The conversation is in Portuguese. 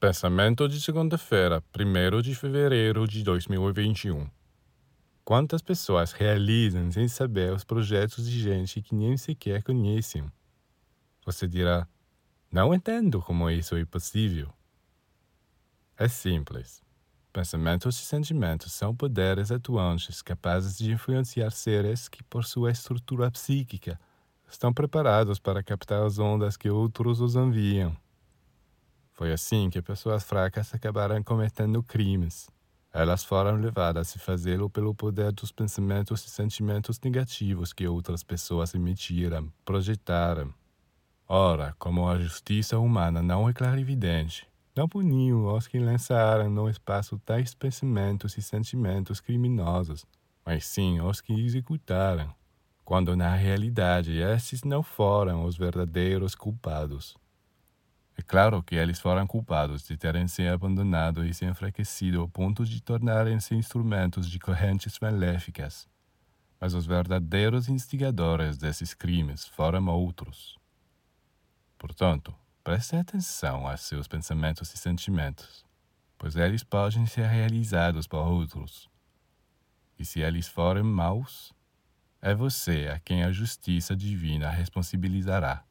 Pensamento de segunda-feira, 1 de fevereiro de 2021. Quantas pessoas realizam sem saber os projetos de gente que nem sequer conhecem? Você dirá: Não entendo como isso é possível. É simples. Pensamentos e sentimentos são poderes atuantes capazes de influenciar seres que, por sua estrutura psíquica, estão preparados para captar as ondas que outros os enviam. Foi assim que pessoas fracas acabaram cometendo crimes. Elas foram levadas a fazê-lo pelo poder dos pensamentos e sentimentos negativos que outras pessoas emitiram, projetaram. Ora, como a justiça humana não é clarividente, não puniu os que lançaram no espaço tais pensamentos e sentimentos criminosos, mas sim os que executaram, quando na realidade estes não foram os verdadeiros culpados. Claro que eles foram culpados de terem se abandonado e se enfraquecido ao ponto de tornarem-se instrumentos de correntes maléficas. Mas os verdadeiros instigadores desses crimes foram outros. Portanto, preste atenção a seus pensamentos e sentimentos, pois eles podem ser realizados por outros. E se eles forem maus, é você a quem a justiça divina responsabilizará.